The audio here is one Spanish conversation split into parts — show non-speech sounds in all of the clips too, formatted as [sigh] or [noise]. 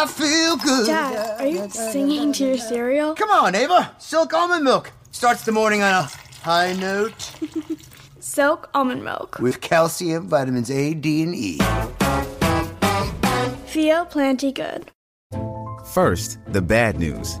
I feel good. Dad, are you singing to your cereal? Come on, Ava. Silk almond milk starts the morning on a high note [laughs] Silk almond milk. with calcium, vitamins A, D, and E. Feel plenty good. First, the bad news.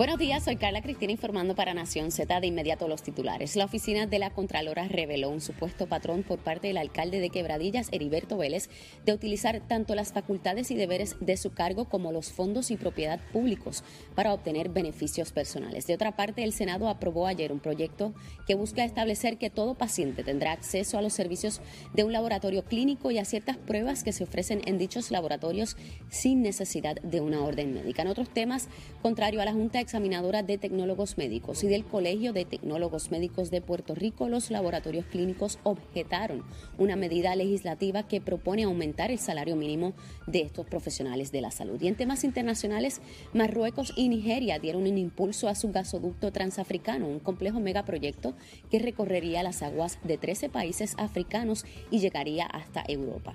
Buenos días, soy Carla Cristina informando para Nación Z de inmediato los titulares. La oficina de la Contralora reveló un supuesto patrón por parte del alcalde de Quebradillas, Heriberto Vélez, de utilizar tanto las facultades y deberes de su cargo como los fondos y propiedad públicos para obtener beneficios personales. De otra parte, el Senado aprobó ayer un proyecto que busca establecer que todo paciente tendrá acceso a los servicios de un laboratorio clínico y a ciertas pruebas que se ofrecen en dichos laboratorios sin necesidad de una orden médica. En otros temas, contrario a la Junta Examinadora de Tecnólogos Médicos y del Colegio de Tecnólogos Médicos de Puerto Rico, los laboratorios clínicos objetaron una medida legislativa que propone aumentar el salario mínimo de estos profesionales de la salud. Y en temas internacionales, Marruecos y Nigeria dieron un impulso a su gasoducto transafricano, un complejo megaproyecto que recorrería las aguas de 13 países africanos y llegaría hasta Europa.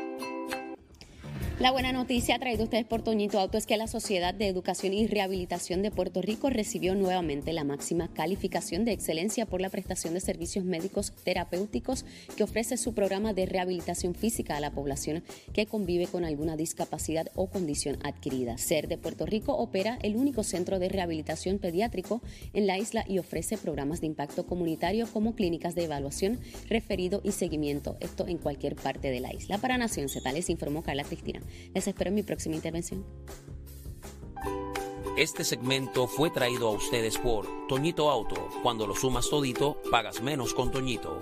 La buena noticia traída ustedes por Toñito Auto es que la Sociedad de Educación y Rehabilitación de Puerto Rico recibió nuevamente la máxima calificación de excelencia por la prestación de servicios médicos terapéuticos que ofrece su programa de rehabilitación física a la población que convive con alguna discapacidad o condición adquirida. SER de Puerto Rico opera el único centro de rehabilitación pediátrico en la isla y ofrece programas de impacto comunitario como clínicas de evaluación, referido y seguimiento, esto en cualquier parte de la isla. Para Nación Z informó Carla Cristina. Les espero en mi próxima intervención. Este segmento fue traído a ustedes por Toñito Auto. Cuando lo sumas todito, pagas menos con Toñito.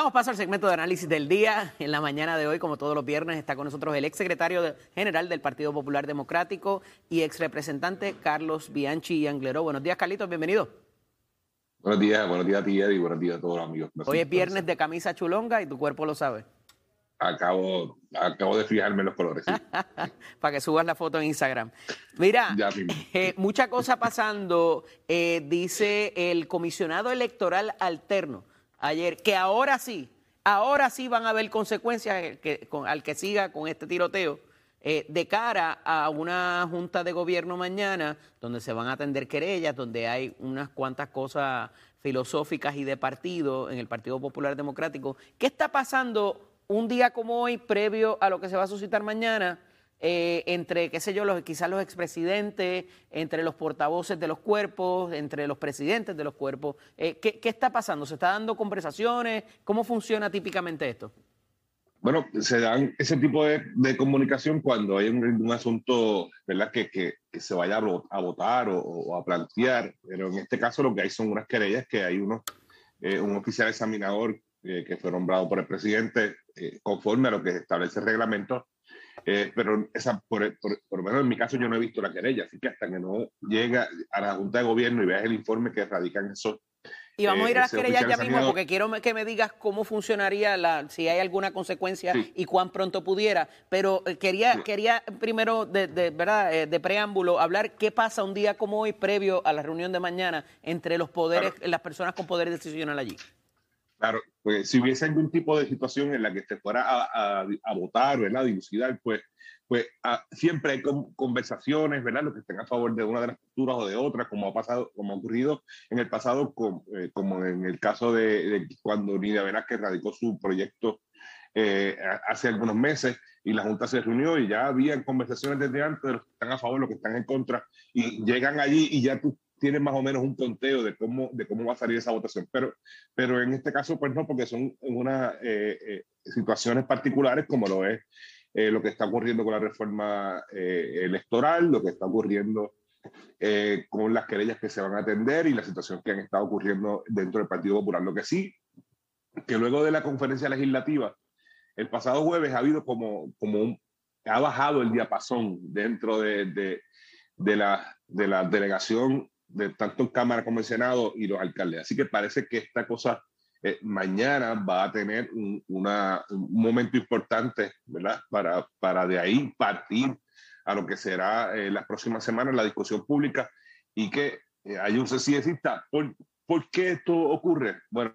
Damos paso al segmento de análisis del día. En la mañana de hoy, como todos los viernes, está con nosotros el exsecretario de- general del Partido Popular Democrático y exrepresentante Carlos Bianchi Angleró. Buenos días, Carlitos, bienvenido. Buenos días, buenos días a ti, Eddie, buenos días a todos los amigos. Hoy es viernes de camisa chulonga y tu cuerpo lo sabe. Acabo, acabo de fijarme en los colores. sí. [laughs] Para que subas la foto en Instagram. Mira, [laughs] eh, mucha cosa pasando. eh, dice el comisionado electoral alterno ayer que ahora sí, ahora sí van a haber consecuencias al que siga con este tiroteo eh, de cara a una junta de gobierno mañana donde se van a atender querellas, donde hay unas cuantas cosas filosóficas y de partido en el Partido Popular Democrático. ¿Qué está pasando un día como hoy, previo a lo que se va a suscitar mañana? Eh, entre, qué sé yo, los, quizás los expresidentes, entre los portavoces de los cuerpos, entre los presidentes de los cuerpos. Eh, ¿qué, qué está pasando? ¿Se está dando conversaciones? ¿Cómo funciona típicamente esto? Bueno, se dan ese tipo de, de comunicación cuando hay un, un asunto ¿verdad? Que, que, que se vaya a, vo- a votar o, o a plantear, pero en este caso lo que hay son unas querellas que hay uno, eh, un oficial examinador eh, que fue nombrado por el presidente eh, conforme a lo que establece el reglamento, eh, pero esa, por, por, por lo menos en mi caso yo no he visto la querella, así que hasta que no llega a la Junta de Gobierno y veas el informe que radican esos Y vamos a ir a Eh, las querellas ya mismo porque quiero que me digas cómo funcionaría, la, si hay alguna consecuencia Sí. y cuán pronto pudiera. Pero eh, quería, Sí. quería primero, de, de, ¿verdad? Eh, de preámbulo, hablar qué pasa un día como hoy, previo a la reunión de mañana, entre los poderes, las personas con poder decisional allí. Claro, pues si hubiese algún tipo de situación en la que se fuera a, a, a votar, ¿verdad? Dilucidar, pues, pues ah, siempre hay con- conversaciones, ¿verdad? Los que estén a favor de una de las posturas o de otra, como ha pasado, como ha ocurrido en el pasado, eh, como en el caso de, de cuando Nidia Velázquez radicó su proyecto eh, hace algunos meses y la Junta se reunió y ya había conversaciones desde antes de los que están a favor, los que están en contra, y llegan allí y ya tú tienen más o menos un conteo de cómo, de cómo va a salir esa votación. Pero, pero en este caso, pues no, porque son unas eh, eh, situaciones particulares como lo es eh, lo que está ocurriendo con la reforma electoral, lo que está ocurriendo con las querellas que se van a atender y la situación que han estado ocurriendo dentro del Partido Popular. Lo que sí, que luego de la conferencia legislativa, el pasado jueves ha habido como, como un, ha bajado el diapasón dentro de, de, de, la, de la delegación de tanto en Cámara como en Senado y los alcaldes. Así que parece que esta cosa eh, mañana va a tener un, una, un, momento importante, ¿verdad? Para, para de ahí partir a lo que será eh, las próximas semanas la discusión pública y que eh, hay un exista. ¿Por, ¿Por qué esto ocurre? Bueno,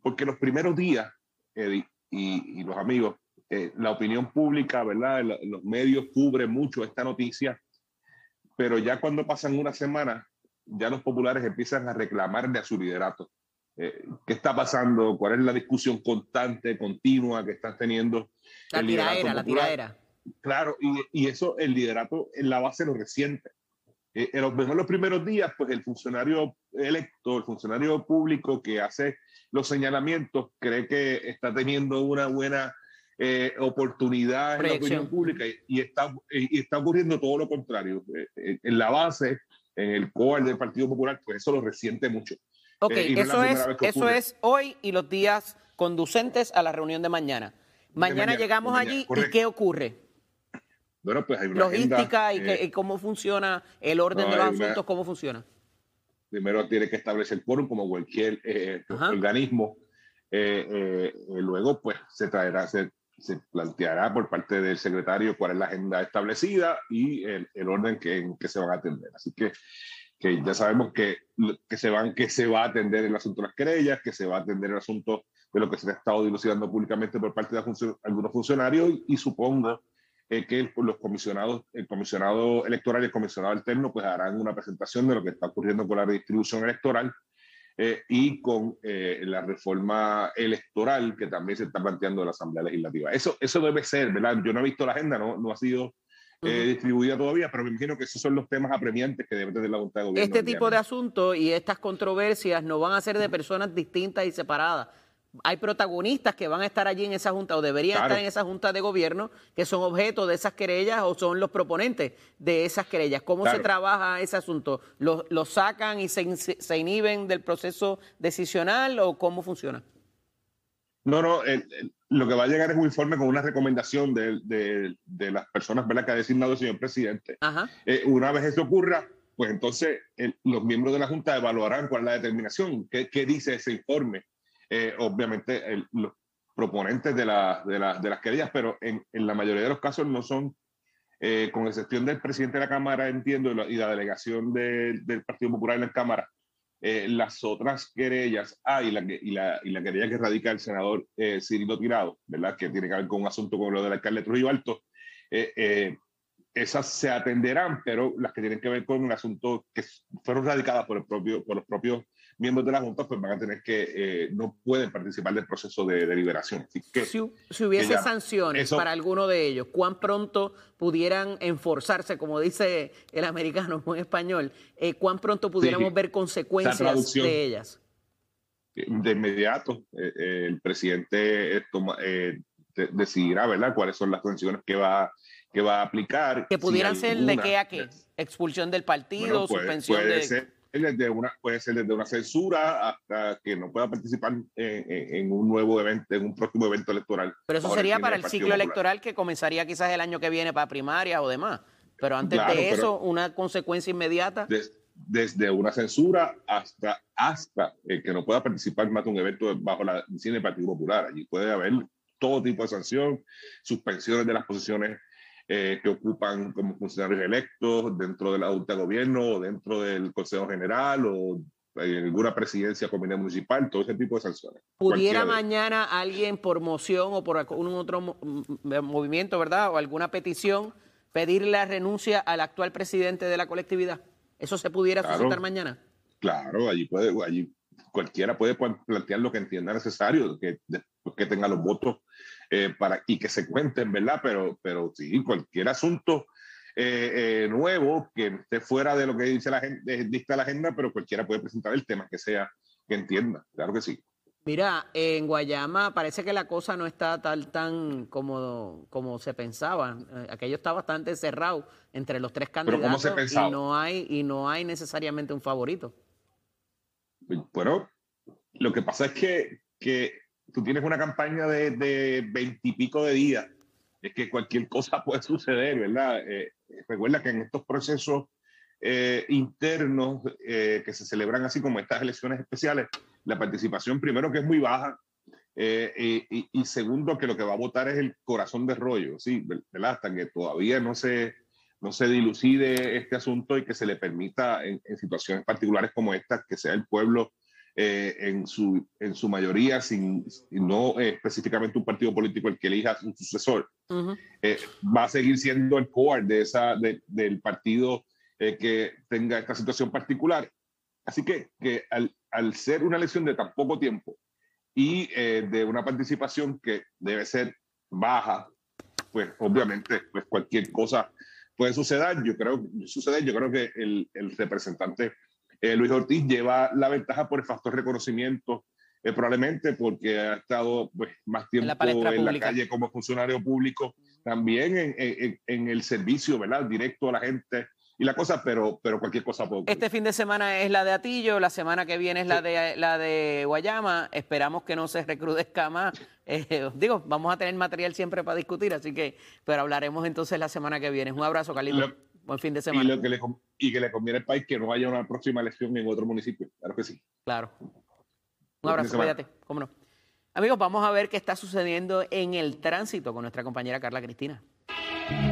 porque los primeros días, Eddie y, y los amigos, eh, la opinión pública, ¿verdad? Los medios cubren mucho esta noticia, pero ya cuando pasan una semana, ya los populares empiezan a reclamarle a su liderato. Eh, ¿Qué está pasando? ¿Cuál es la discusión constante, continua que están teniendo? La tiradera, la tiradera. Claro, y, y, eso el liderato en la base lo reciente. Eh, en los, mejor los primeros días, pues el funcionario electo, el funcionario público que hace los señalamientos, cree que está teniendo una buena eh, oportunidad en la opinión pública y, y, está, y está ocurriendo todo lo contrario. Eh, en la base, en el core del Partido Popular, pues eso lo resiente mucho. Ok, eh, eso, es, eso es hoy y los días conducentes a la reunión de mañana. Mañana, de mañana llegamos mañana, allí correcto. y ¿qué ocurre? Bueno, pues hay una Logística agenda, y, que, y, cómo funciona el orden no, de los asuntos, una, ¿cómo funciona? Primero tiene que establecer el quórum como cualquier eh, organismo. Eh, luego, pues se traerá, se, se, planteará por parte del secretario cuál es la agenda establecida y el, orden que, en que se van a atender. Así que que ya sabemos que, que, se van, que se va a atender el asunto de las querellas, que se va a atender el asunto de lo que se ha estado dilucidando públicamente por parte de algunos funcionarios y, supongo eh, que los comisionados, el comisionado electoral y el comisionado alterno pues harán una presentación de lo que está ocurriendo con la redistribución electoral eh, y con eh, la reforma electoral que también se está planteando en la Asamblea Legislativa. Eso, eso debe ser, ¿verdad? Yo no he visto la agenda, no, no ha sido eh, distribuida todavía, pero me imagino que esos son los temas apremiantes que debe tener la Junta de Gobierno. Este tipo de asuntos y estas controversias no van a ser de personas distintas y separadas. Hay protagonistas que van a estar allí en esa junta o deberían claro. estar en esa junta de gobierno que son objeto de esas querellas o son los proponentes de esas querellas. ¿Cómo claro. se trabaja ese asunto? ¿Los, ¿Los, sacan y se, se inhiben del proceso decisional o cómo funciona? No, no, lo que va a llegar es un informe con una recomendación de, de, de las personas ¿verdad? que ha designado el señor presidente. Eh, una vez eso ocurra, pues entonces el, los miembros de la Junta evaluarán cuál es la determinación, qué, qué dice ese informe. Eh, obviamente, los proponentes de, la, de, la, de, las querellas, pero en, en, la mayoría de los casos no son, eh, con excepción del presidente de la Cámara, entiendo, y la, delegación de, del Partido Popular en la Cámara, eh, las otras querellas, ah, y la, y la, y la querella que radica el senador eh, Cirilo Tirado, ¿verdad? Que tiene que ver con un asunto como lo del alcalde Trujillo Alto, eh, esas se atenderán, pero las que tienen que ver con un asunto que fueron radicadas por, el propio, por los propios miembros de la Junta, pues van a tener que, eh, no pueden participar del proceso de deliberación. Así que, si, si hubiese ya, sanciones eso, para alguno de ellos, ¿cuán pronto pudieran enforzarse, como dice el americano [laughs] en español, eh, cuán pronto pudiéramos sí, ver consecuencias de ellas? De inmediato, eh, el presidente toma, decidirá, ¿verdad?, cuáles son las sanciones que va, que va a aplicar. Que pudieran si ser de qué a qué, expulsión del partido, bueno, puede, suspensión puede de... Ser desde una, puede ser desde una censura hasta que no pueda participar en, en, en, un nuevo evento, en un próximo evento electoral. Pero eso sería para el ciclo Popular. electoral que comenzaría quizás el año que viene para primarias o demás. Pero antes claro, de eso, una consecuencia inmediata. Des, desde una censura hasta, hasta el que no pueda participar más de un evento bajo la cine del Partido Popular. Allí puede haber todo tipo de sanción, suspensiones de las posiciones eh, que ocupan como funcionarios electos dentro de la Junta de Gobierno o dentro del Consejo General o en alguna presidencia comunidad municipal, todo ese tipo de sanciones. ¿Pudiera mañana alguien por moción o por algún otro movimiento, verdad, o alguna petición, pedir la renuncia al actual presidente de la colectividad? ¿Eso se pudiera claro, suscitar mañana? Claro, allí puede, allí cualquiera puede plantear lo que entienda necesario, que, que tenga los votos eh, para, y que se cuenten, ¿verdad? Pero, pero sí, cualquier asunto eh, nuevo que esté fuera de lo que dice la gente, dicta la agenda, pero cualquiera puede presentar el tema que sea que entienda, claro que sí. Mira, en Guayama parece que la cosa no está tal tan como, como se pensaba. Eh, aquello está bastante cerrado entre los tres candidatos y no hay y no hay necesariamente un favorito. Bueno, lo que pasa es que, que tú tienes una campaña de veintipico de, días. Es que cualquier cosa [laughs] puede suceder, ¿verdad? Eh, recuerda que en estos procesos eh, internos eh, que se celebran así como estas elecciones especiales, la participación primero que es muy baja y, y, segundo que lo que va a votar es el corazón de rollo, ¿sí? ¿verdad? Hasta que todavía no se, no se dilucide este asunto y que se le permita en, en situaciones particulares como esta que sea el pueblo eh, en, su, en su mayoría, sin, no eh, específicamente un partido político el que elija su sucesor, eh, va a seguir siendo el core de esa, del partido que tenga esta situación particular. Así que, que al, al, ser una elección de tan poco tiempo y de una participación que debe ser baja, pues obviamente pues cualquier cosa puede suceder. Yo creo, suceder, yo creo que el, el representante eh, Luis Ortiz lleva la ventaja por el factor reconocimiento, eh, probablemente porque ha estado pues, más tiempo en la, calle como funcionario público, también en, en, el servicio, ¿verdad? Directo a la gente y la cosa, pero, pero cualquier cosa puede Este fin de semana es la de Atillo, la semana que viene es la, de, la de Guayama. Esperamos que no se recrudezca más. [laughs] Eh, digo, vamos a tener material siempre para discutir, así que, pero hablaremos entonces la semana que viene. Un abrazo, Carlitos. Buen fin de semana. Y, que le, y que le conviene al país que no haya una próxima elección en otro municipio. Claro que sí. Claro. Un abrazo, cuídate. ¿Cómo no? Amigos, vamos a ver qué está sucediendo en el tránsito con nuestra compañera Carla Cristina.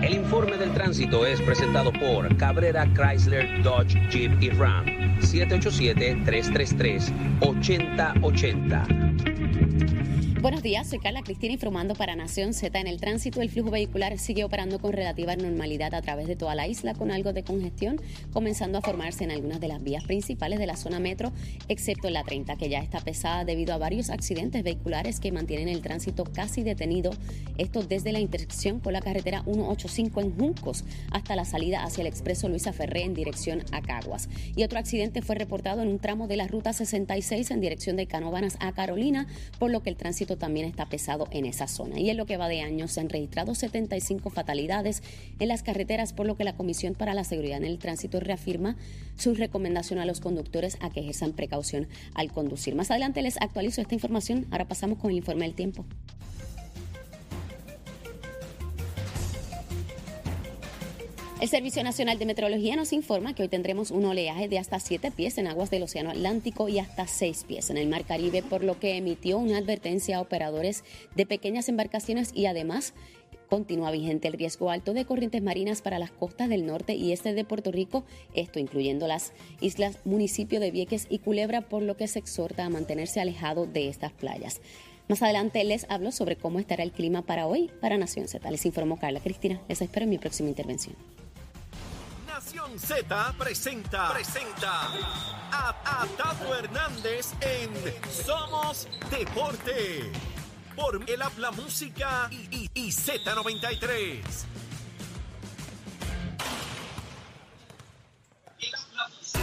El informe del tránsito es presentado por Cabrera Chrysler Dodge Jeep y Ram 787-333-8080. Buenos días, soy Carla Cristina informando para Nación Z. En el tránsito, el flujo vehicular sigue operando con relativa normalidad a través de toda la isla, con algo de congestión, comenzando a formarse en algunas de las vías principales de la zona metro, excepto en la 30, que ya está pesada debido a varios accidentes vehiculares que mantienen el tránsito casi detenido. Esto desde la intersección con la carretera 185 en Juncos hasta la salida hacia el expreso Luisa Ferré en dirección a Caguas. Y otro accidente fue reportado en un tramo de la ruta 66 en dirección de Canóvanas a Carolina, por lo que el tránsito también está pesado en esa zona. Y en lo que va de año se han registrado 75 fatalidades en las carreteras, por lo que la Comisión para la Seguridad en el Tránsito reafirma su recomendación a los conductores a que ejerzan precaución al conducir. Más adelante les actualizo esta información. Ahora pasamos con el informe del tiempo. El Servicio Nacional de Meteorología nos informa que hoy tendremos un oleaje de hasta 7 pies en aguas del Océano Atlántico y hasta 6 pies en el Mar Caribe, por lo que emitió una advertencia a operadores de pequeñas embarcaciones y además continúa vigente el riesgo alto de corrientes marinas para las costas del norte y este de Puerto Rico, esto incluyendo las islas municipio de Vieques y Culebra, por lo que se exhorta a mantenerse alejado de estas playas. Más adelante les hablo sobre cómo estará el clima para hoy para Nación Z. Les informó Carla Cristina. Les espero en mi próxima intervención. Nación Z presenta, presenta a, Tato Hernández en Somos Deporte. Por el habla música y, y Z93.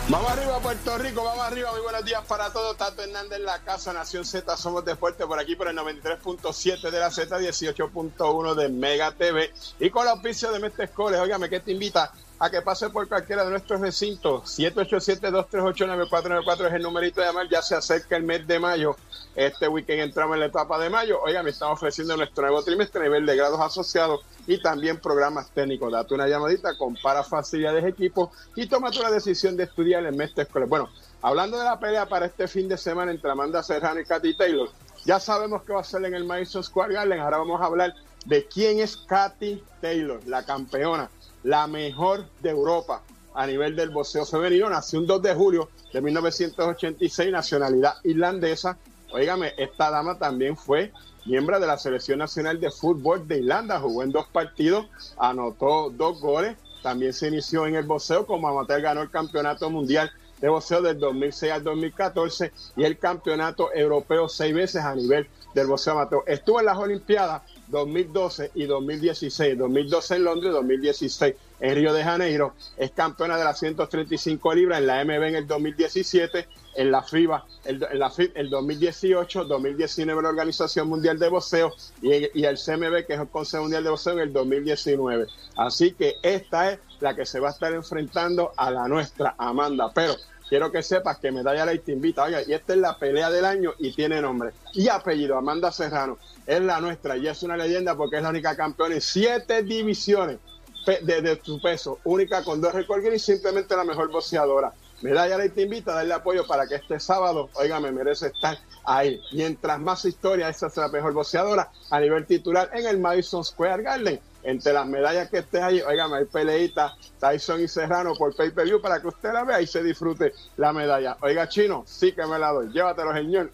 Vamos arriba, Puerto Rico, vamos arriba. Muy buenos días para todos. Tato Hernández en la casa, Nación Z, somos deporte por aquí por el 93.7 de la Z, 18.1 de Mega TV. Y con la auspicio de Mestre Escoles, óigame, ¿qué te invita? A que pase por cualquiera de nuestros recintos. 787-238-9494 es el numerito de llamar. Ya se acerca el mes de mayo. Este weekend entramos en la etapa de mayo. Oiga, me estamos ofreciendo nuestro nuevo trimestre a nivel de grados asociados y también programas técnicos. Date una llamadita, compara facilidades de equipo y toma una decisión de estudiar en Mestre Escolar. Bueno, hablando de la pelea para este fin de semana entre Amanda Serrano y Katy Taylor, ya sabemos que va a ser en el Madison Square Garden. Ahora vamos a hablar de quién es Katy Taylor, la campeona la mejor de Europa a nivel del boxeo femenino. Nació un 2 de julio de 1986, nacionalidad irlandesa. Óigame, esta dama también fue miembro de la Selección Nacional de Fútbol de Irlanda. Jugó en dos partidos, anotó dos goles. También se inició en el boxeo como amateur, ganó el Campeonato Mundial de Boxeo del 2006 al 2014 y el Campeonato Europeo seis veces a nivel del boxeo amateur. Estuvo en las Olimpiadas 2012 y 2016. 2012 en Londres, 2016 en Río de Janeiro. Es campeona de las 135 libras en la MB en el 2017, en la FIBA el, en la FIB el 2018, 2019 la Organización Mundial de Boxeo y, y el CMB, que es el Consejo Mundial de Boxeo, en el 2019. Así que esta es la que se va a estar enfrentando a la nuestra, Amanda. Pero quiero que sepas que Medalla Light te invita. Oiga, y esta es la pelea del año y tiene nombre y apellido. Amanda Serrano es la nuestra y es una leyenda porque es la única campeona en siete divisiones de, su peso, única con dos récords y simplemente la mejor boxeadora. Medalla Light te invita a darle apoyo para que este sábado, oiga, me merece estar ahí. Mientras más historia, esa es la mejor boxeadora a nivel titular en el Madison Square Garden entre las medallas que esté ahí, oigan, hay peleita Tyson y Serrano por pay-per-view para que usted la vea y se disfrute la medalla. Oiga, Chino, sí que me la doy. Llévatelo, señor.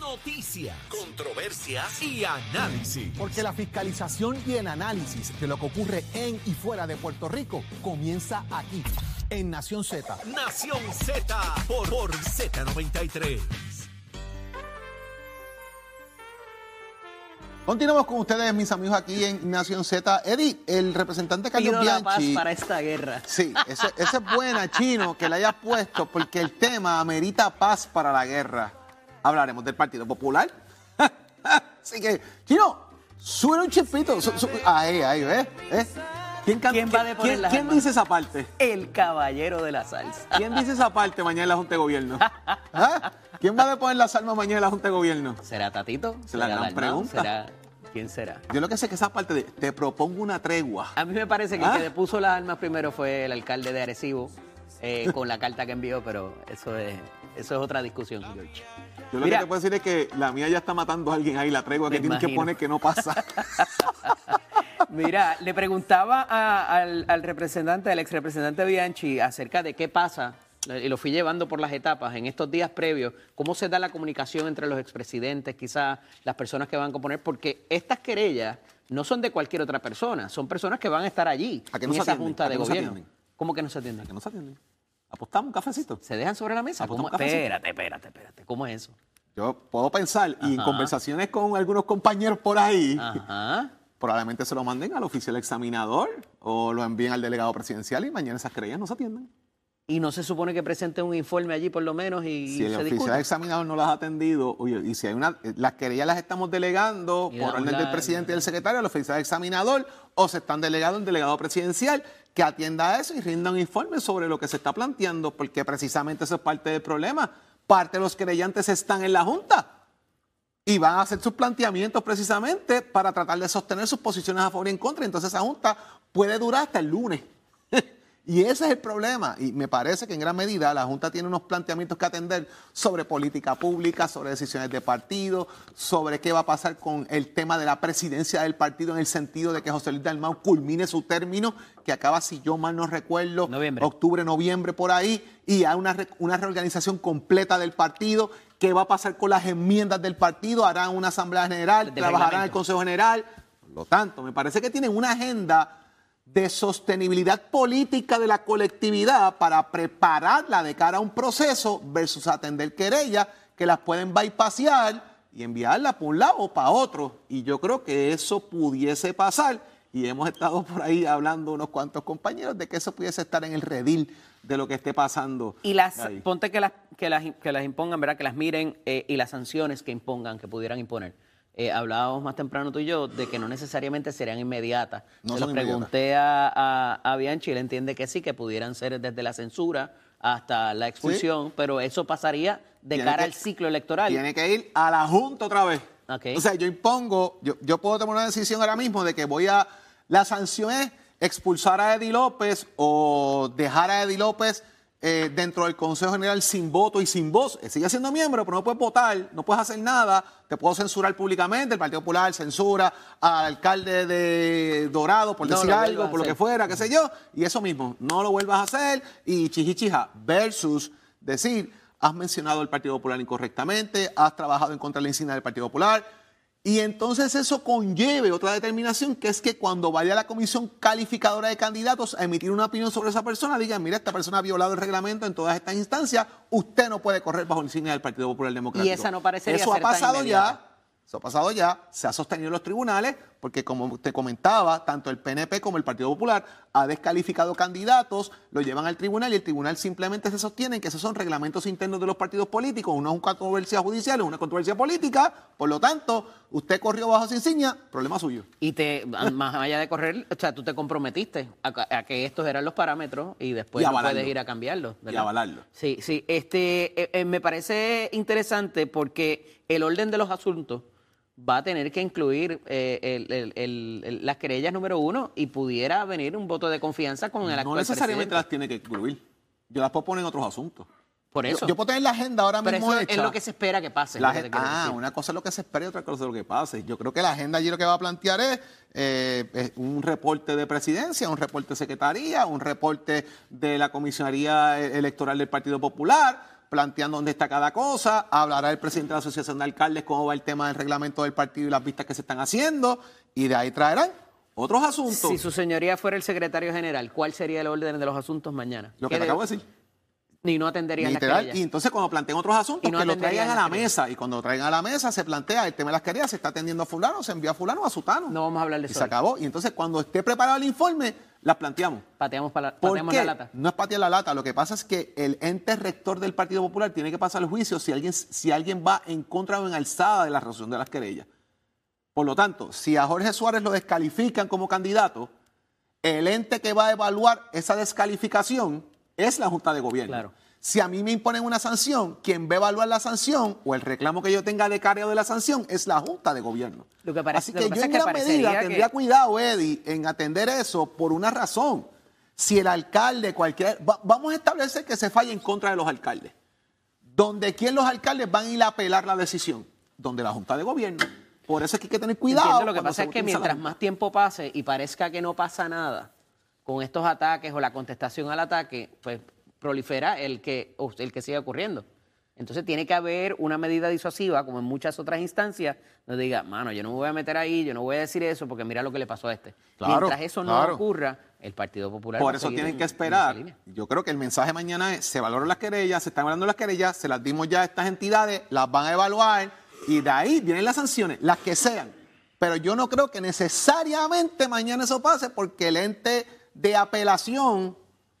Noticias, controversias y análisis. Porque la fiscalización y el análisis de lo que ocurre en y fuera de Puerto Rico comienza aquí, en Nación Z. Nación Z por, por Z93. Continuamos con ustedes, mis amigos, aquí en Nación Z. Eddie, el representante Carlos Pido la Bianchi. paz para esta guerra. Sí, esa es buena, Chino, que la hayas puesto, porque el tema amerita paz para la guerra. Hablaremos del Partido Popular. [laughs] Así que, Chino, sube un chispito. Su- su- ahí, ahí, ¿ves? ¿Ves? ¿Quién, can- ¿Quién va a quién- deponer quién- las quién armas? dice esa parte? El caballero de la salsa. ¿Quién dice esa parte mañana en la Junta de Gobierno? [laughs] ¿Ah? ¿Quién va a deponer las armas mañana en la Junta de Gobierno? ¿Será Tatito? Es la ¿Será gran Dalmau? pregunta. ¿Será? ¿Quién será? Yo lo que sé es que esa parte de te propongo una tregua. A mí me parece que ¿Ah? el que depuso las armas primero fue el alcalde de Arecibo eh, con la carta que envió, pero eso es, eso es otra discusión, George. Yo lo Mira. que te puedo decir es que la mía ya está matando a alguien ahí, la tregua que tienen que imagino. poner que no pasa. [laughs] Mira, le preguntaba a- al, al representante, al ex representante Bianchi, acerca de qué pasa, y lo fui llevando por las etapas en estos días previos, cómo se da la comunicación entre los expresidentes, quizás las personas que van a componer, porque estas querellas no son de cualquier otra persona, son personas que van a estar allí, ¿A que en no se esa atienden? junta ¿A de que no se gobierno. ¿Cómo que no se atienden? que no se atienden. Apostamos un cafecito. ¿Se dejan sobre la mesa? ¿Cómo? un cafecito. Espérate, espérate, espérate. ¿Cómo es eso? Yo puedo pensar, y en conversaciones con algunos compañeros por ahí, Ajá. Probablemente se lo manden al oficial examinador o lo envíen al delegado presidencial y mañana esas querellas no se atienden. Y no se supone que presente un informe allí por lo menos y Si el se oficial examinador no las ha atendido, oye, y si hay una, las querellas las estamos delegando por orden del presidente y del secretario al oficial examinador, o se están delegando al delegado presidencial que atienda a eso y rinda un informe sobre lo que se está planteando, porque precisamente eso es parte del problema. Parte de los querellantes están en la Junta y van a hacer sus planteamientos precisamente para tratar de sostener sus posiciones a favor y en contra. Entonces esa Junta puede durar hasta el lunes. [laughs] Y ese es el problema. Y me parece que en gran medida la Junta tiene unos planteamientos que atender sobre política pública, sobre decisiones de partido, sobre qué va a pasar con el tema de la presidencia del partido en el sentido de que José Luis Dalmau culmine su término, que acaba, si yo mal no recuerdo, octubre, noviembre, por ahí, y hay una, re- una reorganización completa del partido. ¿Qué va a pasar con las enmiendas del partido? ¿Harán una asamblea general? ¿Trabajarán en el. Consejo General? Por lo tanto, me parece que tienen una agenda de sostenibilidad política de la colectividad para prepararla de cara a un proceso versus atender querellas que las pueden bypasear y enviarla por un lado o para otro. Y yo creo que eso pudiese pasar. Y hemos estado por ahí hablando unos cuantos compañeros de que eso pudiese estar en el redil de lo que esté pasando. Y las, ahí. ponte que las, que las, que las impongan, ¿verdad? Que las miren eh, y las sanciones que impongan, que pudieran imponer. Eh, hablábamos más temprano tú y yo de que no necesariamente serían inmediatas. No Se lo pregunté a, a, a Bianchi, él entiende que sí, que pudieran ser desde la censura hasta la expulsión, pero eso pasaría de Tiene cara que- al ciclo electoral. Tiene que ir a la Junta otra vez. O sea, yo impongo, yo, yo puedo tomar una decisión ahora mismo de que voy a. La sanción es expulsar a Eddie López o dejar a Eddie López eh, dentro del Consejo General sin voto y sin voz. Eh, Sigue siendo miembro, pero no puedes votar, no puedes hacer nada. Te puedo censurar públicamente. El Partido Popular censura al alcalde de Dorado por No decir algo, por lo que fuera, qué sé yo. Y eso mismo, no lo vuelvas a hacer y chichichija versus decir, has mencionado el Partido Popular incorrectamente, has trabajado en contra de la insignia del Partido Popular. Y entonces eso conlleve otra determinación, que es que cuando vaya la comisión calificadora de candidatos a emitir una opinión sobre esa persona, digan, mira, esta persona ha violado el reglamento en todas estas instancias, usted no puede correr bajo la insignia del Partido Popular Democrático. Y esa no parecería Eso ser ha pasado ya. Eso ha pasado ya, se ha sostenido en los tribunales, porque como te comentaba, tanto el PNP como el Partido Popular ha descalificado candidatos, lo llevan al tribunal y el tribunal simplemente se sostiene que esos son reglamentos internos de los partidos políticos, uno es una controversia judicial, es una controversia política, por lo tanto, usted corrió bajo su insignia, problema suyo. Y te, [laughs] más allá de correr, o sea, tú te comprometiste a, a que estos eran los parámetros y después Y no avalarlo. puedes ir a cambiarlos. Y avalarlo. Sí, sí. Este, eh, eh, me parece interesante porque el orden de los asuntos va a tener que incluir eh, el- el- el- el- las querellas número uno y pudiera venir un voto de confianza con el No actual necesariamente presidente. las tiene que incluir. Yo las puedo poner en otros asuntos. Por eso. Yo, puedo tener la agenda ahora Pero mismo eso hecha. es lo que se espera que pase. La que ah, decir. una cosa es lo que se espera y otra cosa es lo que pase. Yo creo que la agenda allí lo que va a plantear es, eh, es un reporte de presidencia, un reporte de secretaría, un reporte de la comisionaría e- electoral del Partido Popular, planteando dónde está cada cosa. Hablará el presidente de la Asociación de Alcaldes cómo va el tema del reglamento del partido y las vistas que se están haciendo. Y de ahí traerán otros asuntos. Si su señoría fuera el secretario general, ¿cuál sería el orden de los asuntos mañana? Lo que ¿Qué te acabo de decir. Ni no atenderían las Literal. querellas. Y entonces cuando planteen otros asuntos, Y no que lo traigan a las la mesa. Y cuando lo traigan a la mesa se plantea el tema de las querellas, se está atendiendo a fulano, se envía a fulano o a sutano. No vamos a hablar de Y eso se hoy. acabó. Y entonces cuando esté preparado el informe, las planteamos. Pateamos, para la, ¿Por pateamos la lata. No es patear la lata. Lo que pasa es que el ente rector del Partido Popular tiene que pasar el juicio si alguien, si alguien va en contra o en alzada de la resolución de las querellas. Por lo tanto, si a Jorge Suárez lo descalifican como candidato, el ente que va a evaluar esa descalificación es la Junta de Gobierno. Claro. Si a mí me imponen una sanción, quien va a evaluar la sanción o el reclamo que yo tenga de cargo de la sanción es la Junta de Gobierno. Lo que parece- Así lo que yo en gran medida que- tendría cuidado, Eddie, en atender eso por una razón. Si el alcalde, cualquier... va- vamos a establecer que se falle en contra de los alcaldes. Donde quién los alcaldes van a ir a apelar la decisión. Donde la Junta de Gobierno. Por eso es que hay que tener cuidado. Entiendo, lo que pasa es que mientras más tiempo pase y parezca que no pasa nada con estos ataques o la contestación al ataque, pues prolifera el que, el que siga ocurriendo. Entonces tiene que haber una medida disuasiva, como en muchas otras instancias, donde diga, mano, yo no me voy a meter ahí, yo no voy a decir eso porque mira lo que le pasó a este. Claro, Mientras eso no claro. ocurra, el Partido Popular Por eso tienen en- que esperar. Yo creo que el mensaje mañana es, se valoran las querellas, se están evaluando las querellas, se las dimos ya a estas entidades, las van a evaluar y de ahí vienen las sanciones, las que sean. Pero yo no creo que necesariamente mañana eso pase porque el ente de apelación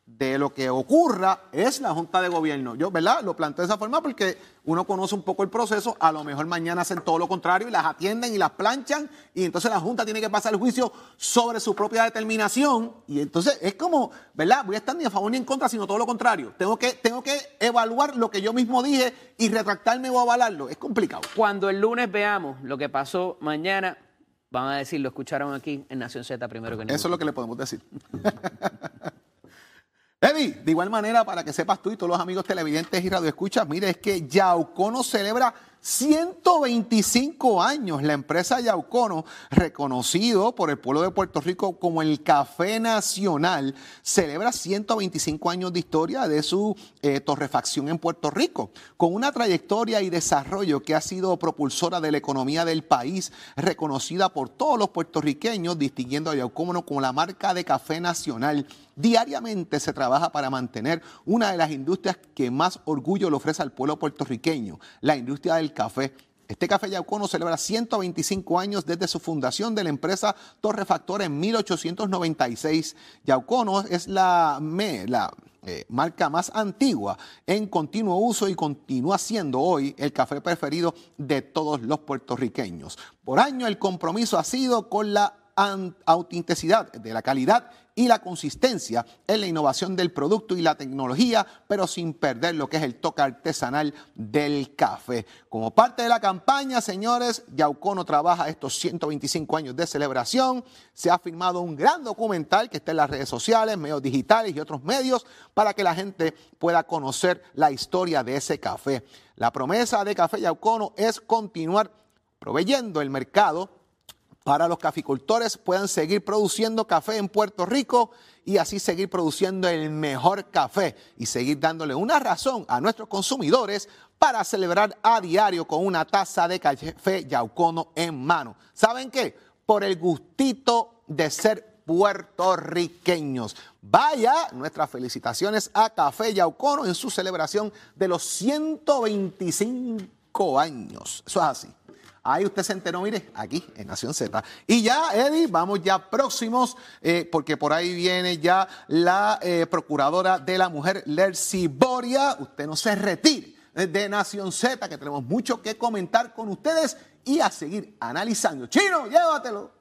de lo que ocurra es la Junta de Gobierno. Yo, ¿verdad? Lo planteo de esa forma porque uno conoce un poco el proceso, a lo mejor mañana hacen todo lo contrario y las atienden y las planchan y entonces la Junta tiene que pasar el juicio sobre su propia determinación y entonces es como, ¿verdad? Voy a estar ni a favor ni en contra, sino todo lo contrario. Tengo que, tengo que evaluar lo que yo mismo dije y retractarme o avalarlo. Es complicado. Cuando el lunes veamos lo que pasó mañana, van a decir, lo escucharon aquí en Nación Z primero que ningún. Eso es lo que le podemos decir. [laughs] Eddie, de igual manera, para que sepas tú y todos los amigos televidentes y radioescuchas, mire, es que Yaucono celebra 125 años. La empresa Yaucono, reconocido por el pueblo de Puerto Rico como el Café Nacional, celebra 125 años de historia de su eh, torrefacción en Puerto Rico, con una trayectoria y desarrollo que ha sido propulsora de la economía del país, reconocida por todos los puertorriqueños, distinguiendo a Yaucono como la marca de café nacional. Diariamente se trabaja para mantener una de las industrias que más orgullo le ofrece al pueblo puertorriqueño, la industria del café. Este café Yaucono celebra 125 años desde su fundación de la empresa Torrefactora en 1896. Yaucono es la, la eh, marca más antigua en continuo uso y continúa siendo hoy el café preferido de todos los puertorriqueños. Por año el compromiso ha sido con la autenticidad de la calidad y la consistencia en la innovación del producto y la tecnología, pero sin perder lo que es el toque artesanal del café. Como parte de la campaña, señores, Yaucono trabaja estos 125 años de celebración. Se ha filmado un gran documental que está en las redes sociales, medios digitales y otros medios para que la gente pueda conocer la historia de ese café. La promesa de Café Yaucono es continuar proveyendo el mercado para los caficultores puedan seguir produciendo café en Puerto Rico y así seguir produciendo el mejor café y seguir dándole una razón a nuestros consumidores para celebrar a diario con una taza de café Yaucono en mano. ¿Saben qué? Por el gustito de ser puertorriqueños. Vaya, nuestras felicitaciones a Café Yaucono en su celebración de los 125 años. Eso es así. Ahí usted se enteró, mire, aquí en Nación Z. Y ya, Eddie, vamos ya próximos, eh, porque por ahí viene ya la eh, procuradora de la mujer, Lercy Boria. Usted no se retire de Nación Z, que tenemos mucho que comentar con ustedes y a seguir analizando. Chino, llévatelo.